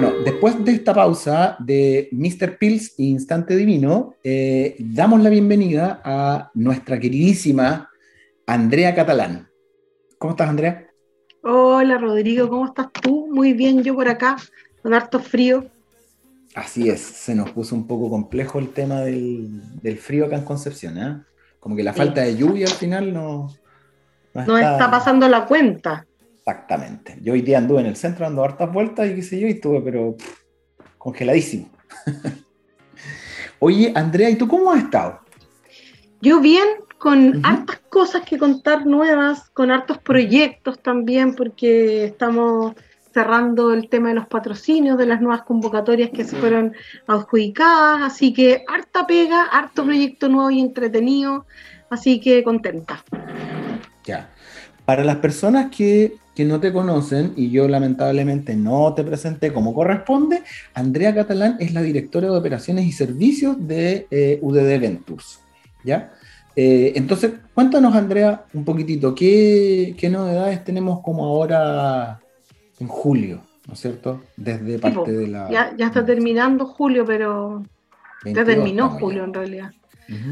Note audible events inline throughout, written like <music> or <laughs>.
Bueno, después de esta pausa de Mr. Pills e Instante Divino, eh, damos la bienvenida a nuestra queridísima Andrea Catalán. ¿Cómo estás, Andrea? Hola, Rodrigo, ¿cómo estás tú? Muy bien, yo por acá, con harto frío. Así es, se nos puso un poco complejo el tema del, frío acá en Concepción, ¿eh? Como que la falta de lluvia al final no... No, está... pasando la cuenta. Exactamente. Yo hoy día anduve en el centro dando hartas vueltas y qué sé yo, y estuve, pero congeladísimo. <laughs> Oye, Andrea, ¿y tú cómo has estado? Yo bien, con hartas cosas que contar nuevas, con hartos proyectos también, porque estamos cerrando el tema de los patrocinios, de las nuevas convocatorias que se fueron adjudicadas, así que harta pega, harto proyecto nuevo y entretenido, así que contenta. Ya. Para las personas que, no te conocen, y yo lamentablemente no te presenté como corresponde, Andrea Catalán es la directora de operaciones y servicios de eh, UDD Ventures. ¿Ya? Eh, entonces, cuéntanos, Andrea, un poquitito, ¿qué, novedades tenemos como ahora en julio, ¿no es cierto? Desde parte de la... Ya, está terminando julio, pero ya terminó julio en realidad.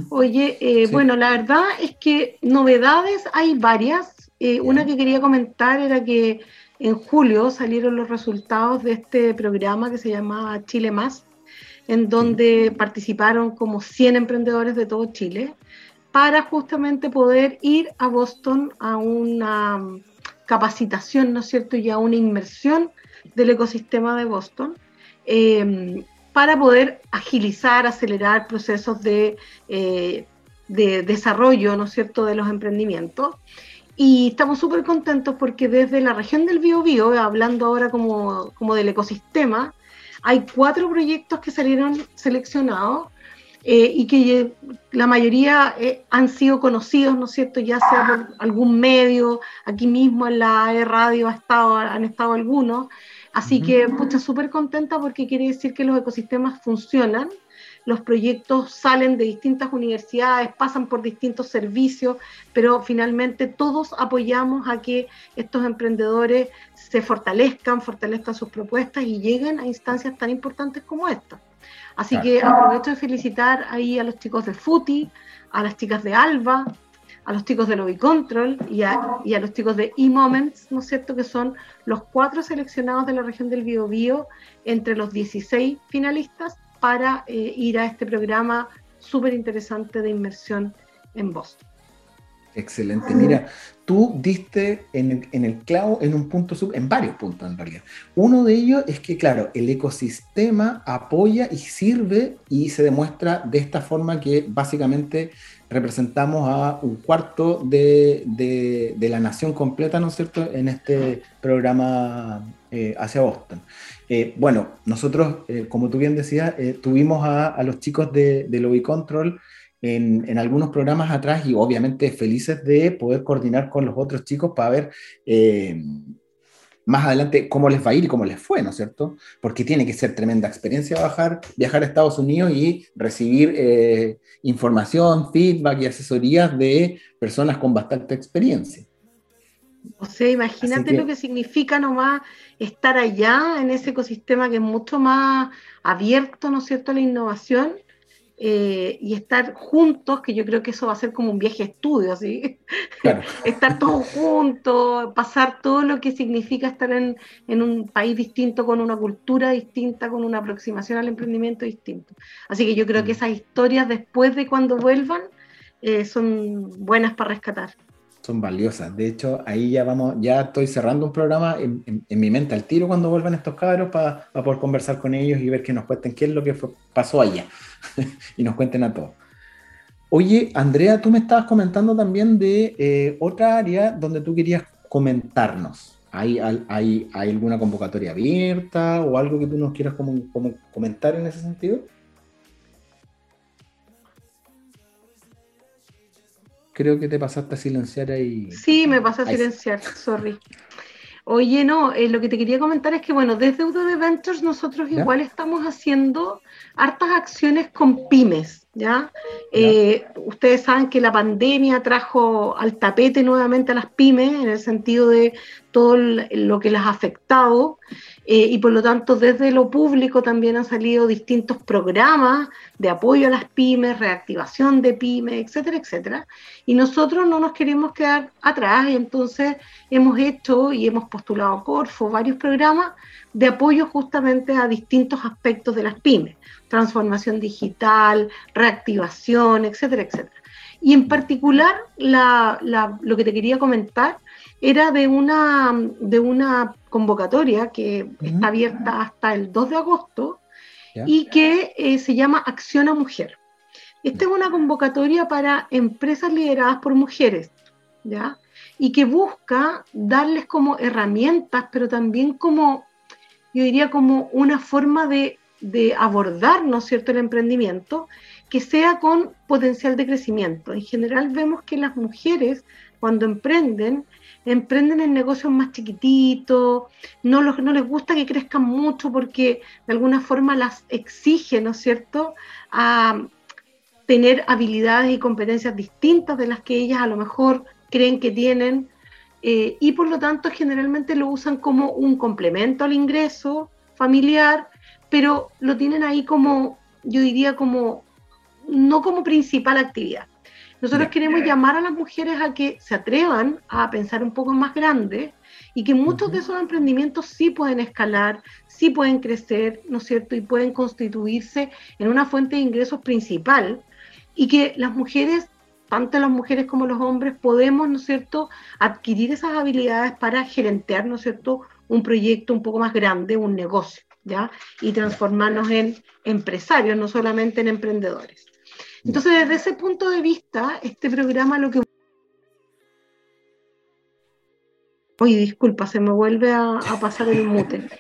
Oye, eh, bueno, la verdad es que novedades hay varias. Eh, una que quería comentar era que en julio salieron los resultados de este programa que se llamaba Chile Más, en donde participaron como 100 emprendedores de todo Chile para justamente poder ir a Boston a una capacitación, ¿no es cierto?, y a una inmersión del ecosistema de Boston, em, para poder agilizar, acelerar procesos de, eh, de, desarrollo, ¿no es cierto?, de los emprendimientos. Y estamos súper contentos porque desde la región del Biobío, hablando ahora como, como del ecosistema, hay cuatro proyectos que salieron seleccionados eh, y que la mayoría eh, han sido conocidos, ¿no es cierto? Ya sea por algún medio, aquí mismo en la e radio ha estado, han estado algunos. Así que, pucha, súper contenta porque quiere decir que los ecosistemas funcionan, los proyectos salen de distintas universidades, pasan por distintos servicios, pero finalmente todos apoyamos a que estos emprendedores se fortalezcan, fortalezcan sus propuestas y lleguen a instancias tan importantes como esta. Así que aprovecho de felicitar ahí a los chicos de FUTI, a las chicas de ALBA, a los chicos de Lobby Control y a, los chicos de eMoments, ¿no es cierto? Que son los cuatro seleccionados de la región del Biobío entre los 16 finalistas para eh, ir a este programa súper interesante de inmersión en Boston. Excelente. Mira, tú diste en el, clavo en un punto, sub, en varios puntos en realidad. Uno de ellos es que, claro, el ecosistema apoya y sirve y se demuestra de esta forma que básicamente representamos a un cuarto de, la nación completa, ¿no es cierto?, en este programa eh, hacia Boston. Eh, bueno, nosotros, eh, como tú bien decías, tuvimos a, los chicos de, de Lobby Control en, algunos programas atrás y obviamente felices de poder coordinar con los otros chicos para ver más adelante cómo les va a ir y cómo les fue, ¿no es cierto? Porque tiene que ser tremenda experiencia viajar, viajar a Estados Unidos y recibir eh, información, feedback y asesorías de personas con bastante experiencia. O sea, imagínate lo que significa nomás estar allá en ese ecosistema que es mucho más abierto, ¿no es cierto?, a la innovación eh, y estar juntos, que yo creo que eso va a ser como un viaje a estudio, ¿sí? <laughs> estar todos juntos, pasar todo lo que significa estar en, en, un país distinto, con una cultura distinta, con una aproximación al emprendimiento distinto. Así que yo creo que mm. esas historias después de cuando vuelvan eh, son buenas para rescatar son valiosas. De hecho, ahí ya vamos, ya estoy cerrando un programa en, mi mente al tiro cuando vuelvan estos cabros para poder conversar con ellos y ver que nos cuenten qué es lo que pasó allá <laughs> y nos cuenten a todos. Oye, Andrea, tú me estabas comentando también de eh, otra área donde tú querías comentarnos. ¿Hay, hay, ¿Hay, alguna convocatoria abierta o algo que tú nos quieras como, como comentar en ese sentido? Creo que te pasaste a silenciar ahí. Sí, me pasé a silenciar, sorry. Oye, no, eh, lo que te quería comentar es que, bueno, desde UDD Ventures nosotros igual estamos haciendo hartas acciones con pymes, ¿ya? Eh, ustedes saben que la pandemia trajo al tapete nuevamente a las pymes, en el sentido de todo lo que las ha afectado eh, y por lo tanto desde lo público también han salido distintos programas de apoyo a las pymes, reactivación de pymes, etcétera, etcétera. Y nosotros no nos queremos quedar atrás y entonces hemos hecho y hemos postulado a Corfo varios programas de apoyo justamente a distintos aspectos de las pymes, transformación digital, reactivación, etcétera, etcétera. Y en particular, lo que te quería comentar era de una, de una convocatoria que está abierta hasta el 2 de agosto y que eh, se llama Acción a Mujer. Esta es una convocatoria para empresas lideradas por mujeres, ¿ya? Y que busca darles como herramientas, pero también como, yo diría, como una forma de, de abordar, ¿no es cierto?, el emprendimiento que sea con potencial de crecimiento. En general vemos que las mujeres cuando emprenden, emprenden en negocios más chiquititos, no, no les gusta que crezcan mucho porque de alguna forma las exige, ¿no es cierto?, a tener habilidades y competencias distintas de las que ellas a lo mejor creen que tienen eh, y por lo tanto generalmente lo usan como un complemento al ingreso familiar, pero lo tienen ahí como, yo diría como no como principal actividad. Nosotros queremos llamar a las mujeres a que se atrevan a pensar un poco más grande y que muchos de esos emprendimientos sí pueden escalar, sí pueden crecer, ¿no es cierto? Y pueden constituirse en una fuente de ingresos principal y que las mujeres, tanto las mujeres como los hombres, podemos, ¿no es cierto?, adquirir esas habilidades para gerentear, ¿no es cierto?, un proyecto un poco más grande, un negocio, ¿ya? Y transformarnos en empresarios, no solamente en emprendedores. Entonces, desde ese punto de vista, este programa lo que... Oye, disculpa, se me vuelve a, pasar el mute. <laughs>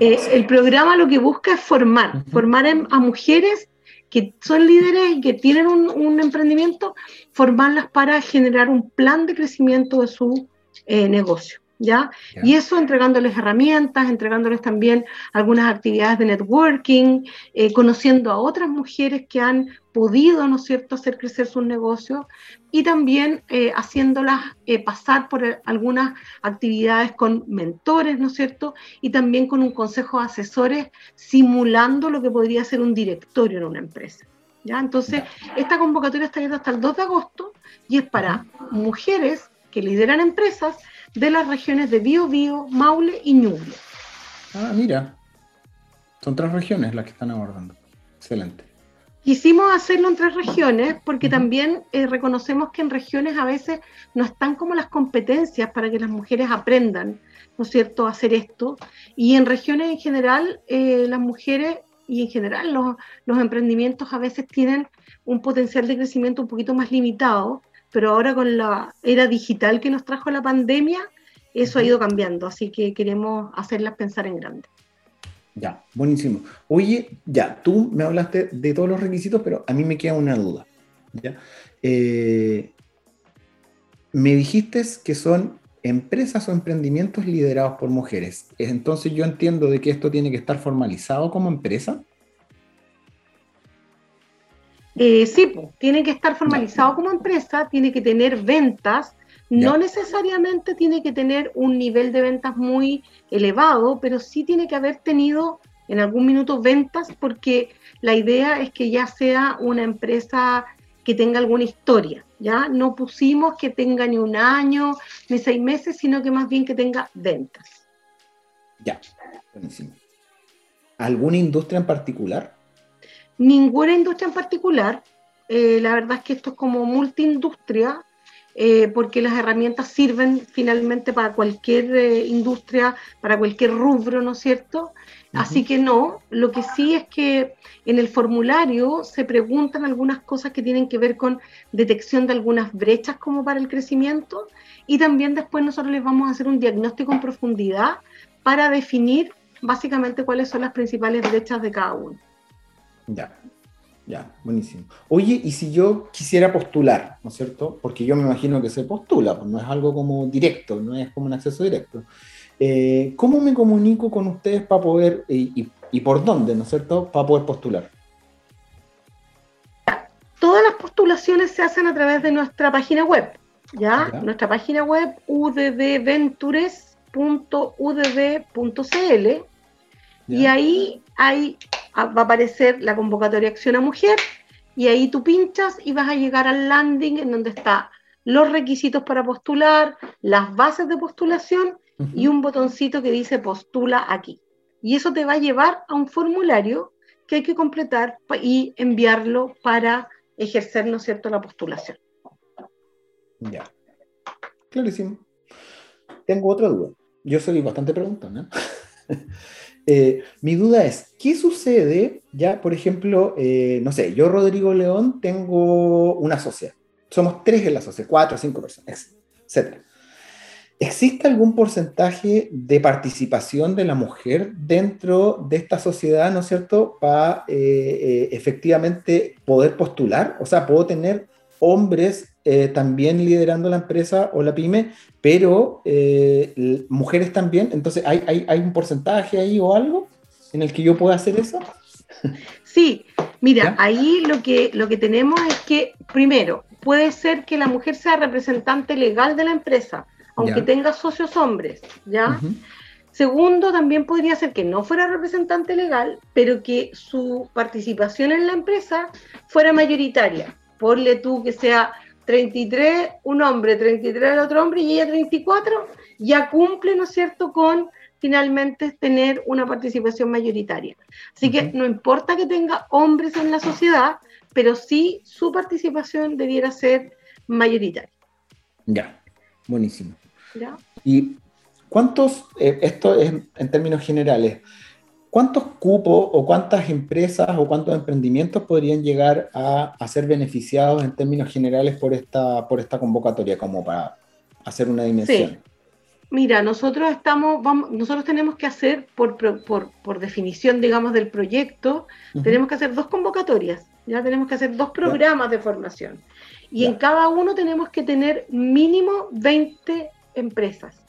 Eh, el programa lo que busca es formar, formar a mujeres que son líderes y que tienen un, emprendimiento, formarlas para generar un plan de crecimiento de su eh, negocio. ¿Ya? Y eso entregándoles herramientas, entregándoles también algunas actividades de networking, eh, conociendo a otras mujeres que han podido, ¿no es cierto?, hacer crecer sus negocios y también eh, haciéndolas eh, pasar por algunas actividades con mentores, ¿no es cierto?, y también con un consejo de asesores simulando lo que podría ser un directorio en una empresa. ¿ya? Entonces, esta convocatoria está abierta hasta el 2 de agosto y es para mujeres que lideran empresas de las regiones de Biobío, Maule y Ñuble. Ah, mira. Son tres regiones las que están abordando. Excelente. Quisimos hacerlo en tres regiones porque también eh, reconocemos que en regiones a veces no están como las competencias para que las mujeres aprendan, ¿no es cierto?, a hacer esto. Y en regiones en general, eh, las mujeres y en general los, los, emprendimientos a veces tienen un potencial de crecimiento un poquito más limitado, pero ahora con la era digital que nos trajo la pandemia, eso ha ido cambiando, así que queremos hacerlas pensar en grande. Ya, buenísimo. Oye, ya, tú me hablaste de todos los requisitos, pero a mí me queda una duda. ¿ya? Eh, me dijiste que son empresas o emprendimientos liderados por mujeres. Entonces yo entiendo de que esto tiene que estar formalizado como empresa. Eh, sí, tiene que estar formalizado como empresa, tiene que tener ventas, no necesariamente tiene que tener un nivel de ventas muy elevado, pero sí tiene que haber tenido en algún minuto ventas porque la idea es que ya sea una empresa que tenga alguna historia, ¿ya? No pusimos que tenga ni un año, ni seis meses, sino que más bien que tenga ventas. Ya, buenísimo. ¿Alguna industria en particular? Ninguna industria en particular. Eh, la verdad es que esto es como multiindustria, eh, porque las herramientas sirven finalmente para cualquier eh, industria, para cualquier rubro, ¿no es cierto? Así que no, lo que sí es que en el formulario se preguntan algunas cosas que tienen que ver con detección de algunas brechas como para el crecimiento y también después nosotros les vamos a hacer un diagnóstico en profundidad para definir básicamente cuáles son las principales brechas de cada uno. Ya, ya, buenísimo. Oye, y si yo quisiera postular, ¿no es cierto? Porque yo me imagino que se postula, pues no es algo como directo, no es como un acceso directo. Eh, ¿Cómo me comunico con ustedes para poder, y, por dónde, ¿no es cierto?, para poder postular. Todas las postulaciones se hacen a través de nuestra página web, ¿ya? Nuestra página web, uddventures.cl. y ahí, ahí va a aparecer la convocatoria Acción a Mujer y ahí tú pinchas y vas a llegar al landing en donde está los requisitos para postular, las bases de postulación y un botoncito que dice postula aquí. Y eso te va a llevar a un formulario que hay que completar y enviarlo para ejercer, ¿no es cierto?, la postulación. Ya. Clarísimo. Tengo otra duda. Yo soy bastante preguntona. <laughs> Eh, mi duda es, ¿qué sucede ya, por ejemplo, eh, no sé, yo, Rodrigo León, tengo una sociedad. Somos tres en la sociedad, cuatro, cinco personas, etc. ¿Existe algún porcentaje de participación de la mujer dentro de esta sociedad, ¿no es cierto?, para eh, efectivamente poder postular. O sea, puedo tener hombres eh, también liderando la empresa o la pyme, pero eh, mujeres también. Entonces, ¿hay, ¿hay, un porcentaje ahí o algo en el que yo pueda hacer eso? Sí, mira, ahí lo que, lo que tenemos es que, primero, puede ser que la mujer sea representante legal de la empresa, aunque tenga socios hombres, ¿ya? Segundo, también podría ser que no fuera representante legal, pero que su participación en la empresa fuera mayoritaria. Ponle tú que sea 33 un hombre, 33 el otro hombre y ella 34, ya cumple, ¿no es cierto?, con finalmente tener una participación mayoritaria. Así que no importa que tenga hombres en la sociedad, pero sí su participación debiera ser mayoritaria. Ya, buenísimo. ¿Ya? ¿Y cuántos, eh, esto es en términos generales, ¿cuántos cupos o cuántas empresas o cuántos emprendimientos podrían llegar a, ser beneficiados en términos generales por esta, por esta convocatoria, como para hacer una dimensión? Mira, nosotros estamos, vamos, nosotros tenemos que hacer, por, por, definición, digamos, del proyecto, tenemos que hacer dos convocatorias, ya tenemos que hacer dos programas de formación. Y en cada uno tenemos que tener mínimo 20 empresas,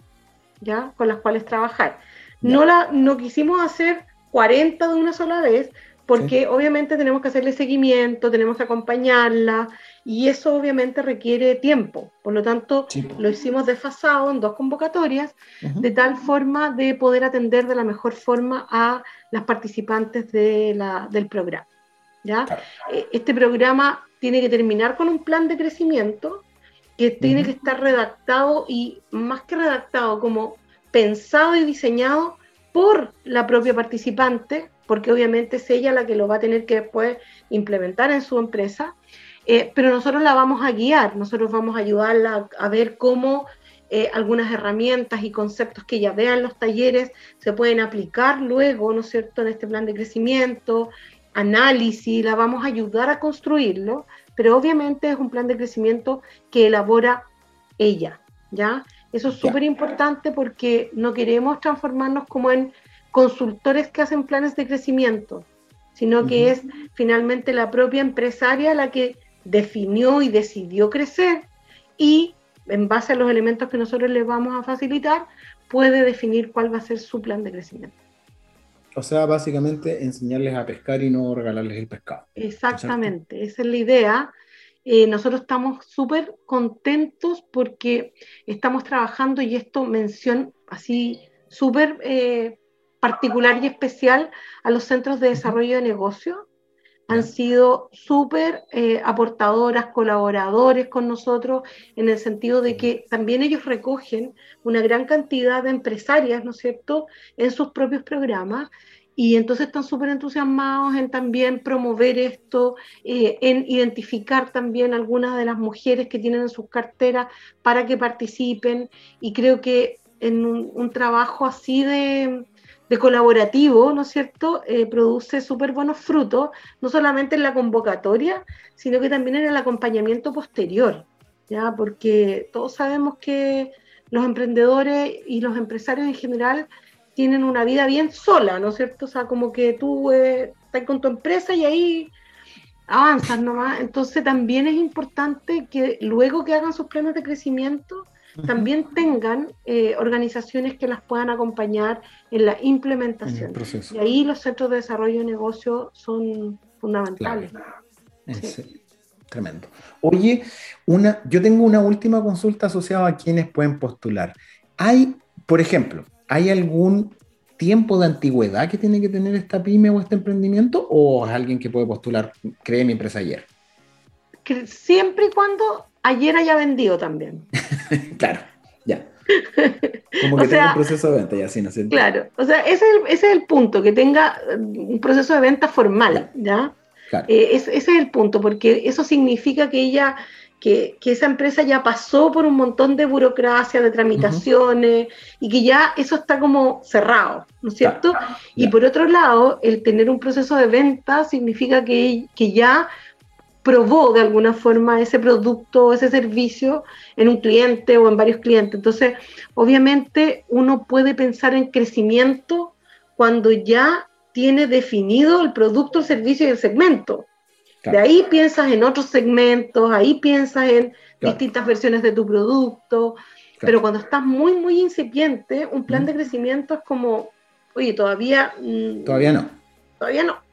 ¿ya? Con las cuales trabajar. No, la, no quisimos hacer 40 de una sola vez, porque obviamente tenemos que hacerle seguimiento, tenemos que acompañarla y eso obviamente requiere tiempo. Por lo tanto, lo hicimos desfasado en dos convocatorias, de tal forma de poder atender de la mejor forma a las participantes de la, del programa. ¿ya? Eh, este programa tiene que terminar con un plan de crecimiento que tiene que estar redactado y más que redactado, como pensado y diseñado por la propia participante, porque obviamente es ella la que lo va a tener que después implementar en su empresa, eh, pero nosotros la vamos a guiar, nosotros vamos a ayudarla a, ver cómo eh, algunas herramientas y conceptos que ella vea en los talleres se pueden aplicar luego, ¿no es cierto?, en este plan de crecimiento, análisis, la vamos a ayudar a construirlo, pero obviamente es un plan de crecimiento que elabora ella, ¿ya? Eso es súper importante porque no queremos transformarnos como en consultores que hacen planes de crecimiento, sino que es finalmente la propia empresaria la que definió y decidió crecer y en base a los elementos que nosotros les vamos a facilitar, puede definir cuál va a ser su plan de crecimiento. O sea, básicamente enseñarles a pescar y no regalarles el pescado. Exactamente, esa es la idea. Eh, nosotros estamos súper contentos porque estamos trabajando, y esto mención así súper eh, particular y especial a los centros de desarrollo de negocio. Han sido súper eh, aportadoras, colaboradores con nosotros, en el sentido de que también ellos recogen una gran cantidad de empresarias, ¿no es cierto?, en sus propios programas y entonces están súper entusiasmados en también promover esto, eh, en identificar también algunas de las mujeres que tienen en sus carteras para que participen. Y creo que en un, trabajo así de, colaborativo, ¿no es cierto?, eh, produce súper buenos frutos, no solamente en la convocatoria, sino que también en el acompañamiento posterior, ¿ya? Porque todos sabemos que los emprendedores y los empresarios en general tienen una vida bien sola, ¿no es cierto? O sea, como que tú eh, estás con tu empresa y ahí avanzas nomás. Entonces también es importante que luego que hagan sus planes de crecimiento, también tengan eh, organizaciones que las puedan acompañar en la implementación. y ahí los centros de desarrollo de negocio son fundamentales. Tremendo. Oye, una, yo tengo una última consulta asociada a quienes pueden postular. ¿Hay por ejemplo, ¿hay algún tiempo de antigüedad que tiene que tener esta pyme o este emprendimiento? ¿O es alguien que puede postular, cree mi empresa ayer? siempre y cuando ayer haya vendido también. <laughs> claro, ya. <laughs> Como que tenga un proceso de venta, ya así no sé. Claro, o sea, ese es, el, punto, que tenga un proceso de venta formal, ¿ya? Eh, ese es el punto, porque eso significa que ella que, esa empresa ya pasó por un montón de burocracia, de tramitaciones, y que ya eso está como cerrado, ¿no es cierto? Y por otro lado, el tener un proceso de venta significa que, que ya probó de alguna forma ese producto, ese servicio en un cliente o en varios clientes. Entonces, obviamente uno puede pensar en crecimiento cuando ya tiene definido el producto, el servicio y el segmento. De ahí piensas en otros segmentos, ahí piensas en distintas versiones de tu producto, pero cuando estás muy, muy incipiente, un plan de crecimiento es como, oye, todavía... Mm, todavía no. Todavía no.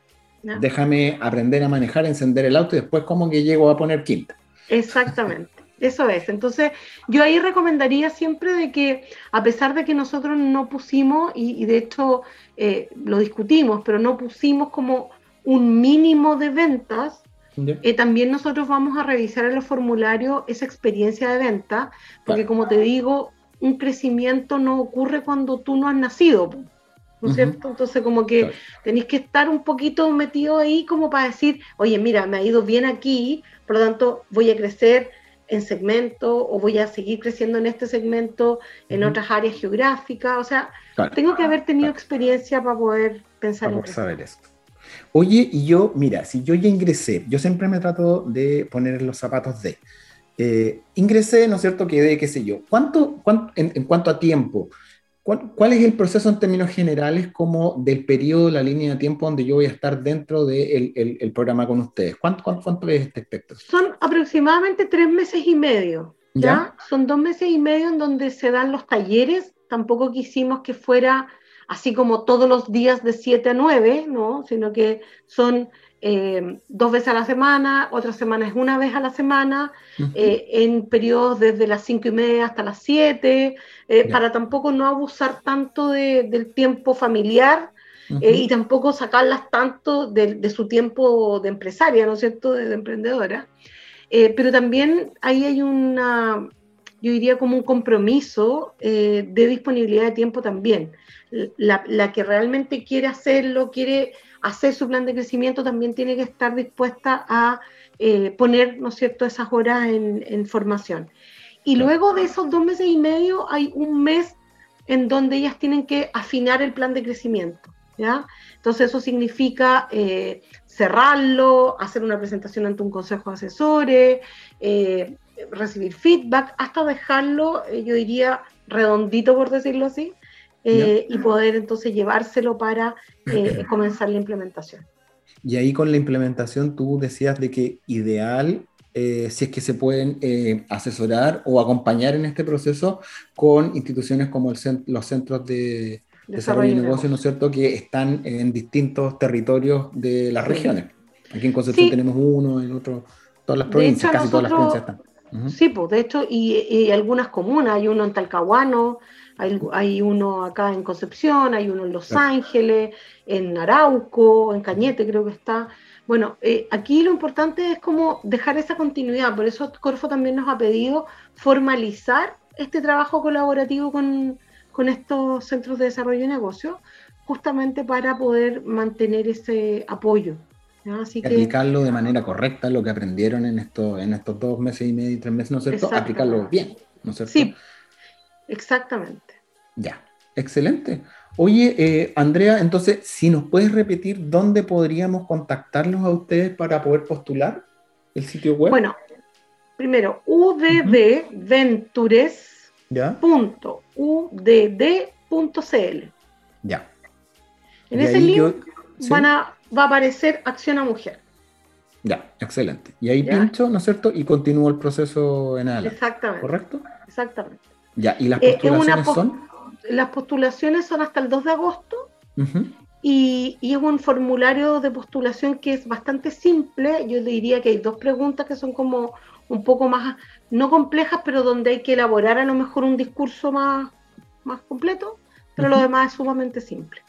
Déjame aprender a manejar, encender el auto y después como que llego a poner quinta. Exactamente. Eso es. Entonces, yo ahí recomendaría siempre de que, a pesar de que nosotros no pusimos, y, de hecho eh, lo discutimos, pero no pusimos como un mínimo de ventas, eh, también nosotros vamos a revisar en los formularios esa experiencia de venta, porque como te digo, un crecimiento no ocurre cuando tú no has nacido, ¿no es cierto? Entonces como que tenéis que estar un poquito metido ahí como para decir, oye, mira, me ha ido bien aquí, por lo tanto voy a crecer en segmento o voy a seguir creciendo en este segmento en otras áreas geográficas, o sea, tengo que haber tenido experiencia para poder pensar en saber eso. Oye, y yo, mira, si yo ya ingresé, yo siempre me trato de poner los zapatos de. Eh, ingresé, ¿no es cierto? Quedé, qué sé yo. ¿Cuánto, en, cuanto a tiempo, ¿cuál, es el proceso en términos generales como del periodo, la línea de tiempo donde yo voy a estar dentro del de el, programa con ustedes? ¿Cuánto, cuánto, es este espectro? Son aproximadamente tres meses y medio. ¿ya? Son dos meses y medio en donde se dan los talleres. Tampoco quisimos que fuera así como todos los días de 7 a 9, ¿no? sino que son eh, dos veces a la semana, otras semanas una vez a la semana, eh, en periodos desde las 5 y media hasta las 7, eh, para tampoco no abusar tanto del tiempo familiar y tampoco sacarlas tanto de, su tiempo de empresaria, ¿no es cierto?, de, de emprendedora. pero también ahí hay una, yo diría como un compromiso de disponibilidad de tiempo también la, que realmente quiere hacerlo, quiere hacer su plan de crecimiento, también tiene que estar dispuesta a eh, poner, ¿no es cierto?, esas horas en, formación. Y luego de esos dos meses y medio hay un mes en donde ellas tienen que afinar el plan de crecimiento. ¿ya? Entonces eso significa eh, cerrarlo, hacer una presentación ante un consejo de asesores, eh, recibir feedback, hasta dejarlo, yo diría, redondito, por decirlo así, eh, y poder entonces llevárselo para eh, <clears throat> comenzar la implementación. Y ahí con la implementación tú decías de que ideal, eh, si es que se pueden asesorar o acompañar en este proceso con instituciones como los centros de desarrollo, de negocio, ¿no es cierto?, que están en distintos territorios de las regiones. Aquí en Concepción tenemos uno, en otro, todas las provincias, casi todas las provincias están. Sí, pues de hecho, y, y, algunas comunas, hay uno en Talcahuano, hay, uno acá en Concepción, hay uno en Los Ángeles, en Arauco, en Cañete creo que está. Bueno, eh, aquí lo importante es como dejar esa continuidad, por eso Corfo también nos ha pedido formalizar este trabajo colaborativo con, estos centros de desarrollo de negocio, justamente para poder mantener ese apoyo. Así que, aplicarlo de manera correcta, lo que aprendieron en, esto, en estos dos meses y medio y tres meses, ¿no es cierto? Aplicarlo bien, ¿no es cierto? Sí, Exactamente. Ya, excelente. Oye, eh, Andrea, entonces, si nos puedes repetir dónde podríamos contactarlos a ustedes para poder postular el sitio web. Bueno, primero, uddventures.udd.cl. Ya. En ese link van a, va a aparecer Acción a Mujer. Ya, excelente. Y ahí pincho, ¿no es cierto? Y continúo el proceso en adelante. Exactamente. ¿Correcto? Exactamente. Ya, ¿y las eh, postulaciones son? Las postulaciones son hasta el 2 de agosto y, es un formulario de postulación que es bastante simple. Yo diría que hay dos preguntas que son como un poco más, no complejas, pero donde hay que elaborar a lo mejor un discurso más, más completo, pero lo demás es sumamente simple.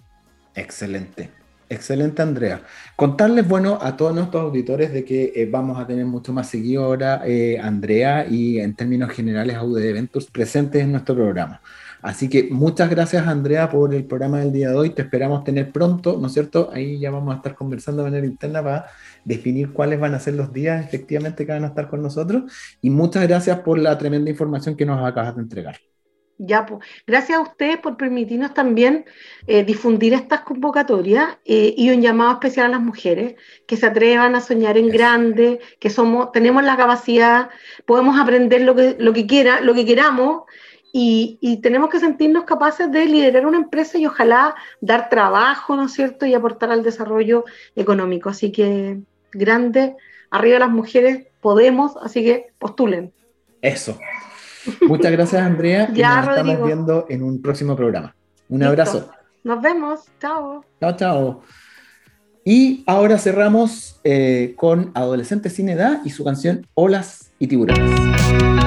Excelente. Excelente, Andrea. Contarles, bueno, a todos nuestros auditores de que eh, vamos a tener mucho más seguidora, eh, Andrea, y en términos generales, AUD Eventos presentes en nuestro programa. Así que muchas gracias, Andrea, por el programa del día de hoy. Te esperamos tener pronto, ¿no es cierto? Ahí ya vamos a estar conversando de manera interna para definir cuáles van a ser los días efectivamente que van a estar con nosotros. Y muchas gracias por la tremenda información que nos acabas de entregar. Ya, pues, gracias a ustedes por permitirnos también eh, difundir estas convocatorias eh, y un llamado especial a las mujeres que se atrevan a soñar en grande, que somos, tenemos la capacidad, podemos aprender lo que, lo que, quiera, lo que queramos y, y, tenemos que sentirnos capaces de liderar una empresa y ojalá dar trabajo, ¿no es cierto?, y aportar al desarrollo económico. Así que, grande, arriba las mujeres, podemos, así que postulen. Eso. Muchas gracias, Andrea. Ya, nos estamos viendo en un próximo programa. Un abrazo. Nos vemos. Chao. Chao, chao. Y ahora cerramos eh, con Adolescente Sin Edad y su canción Olas y Tiburones.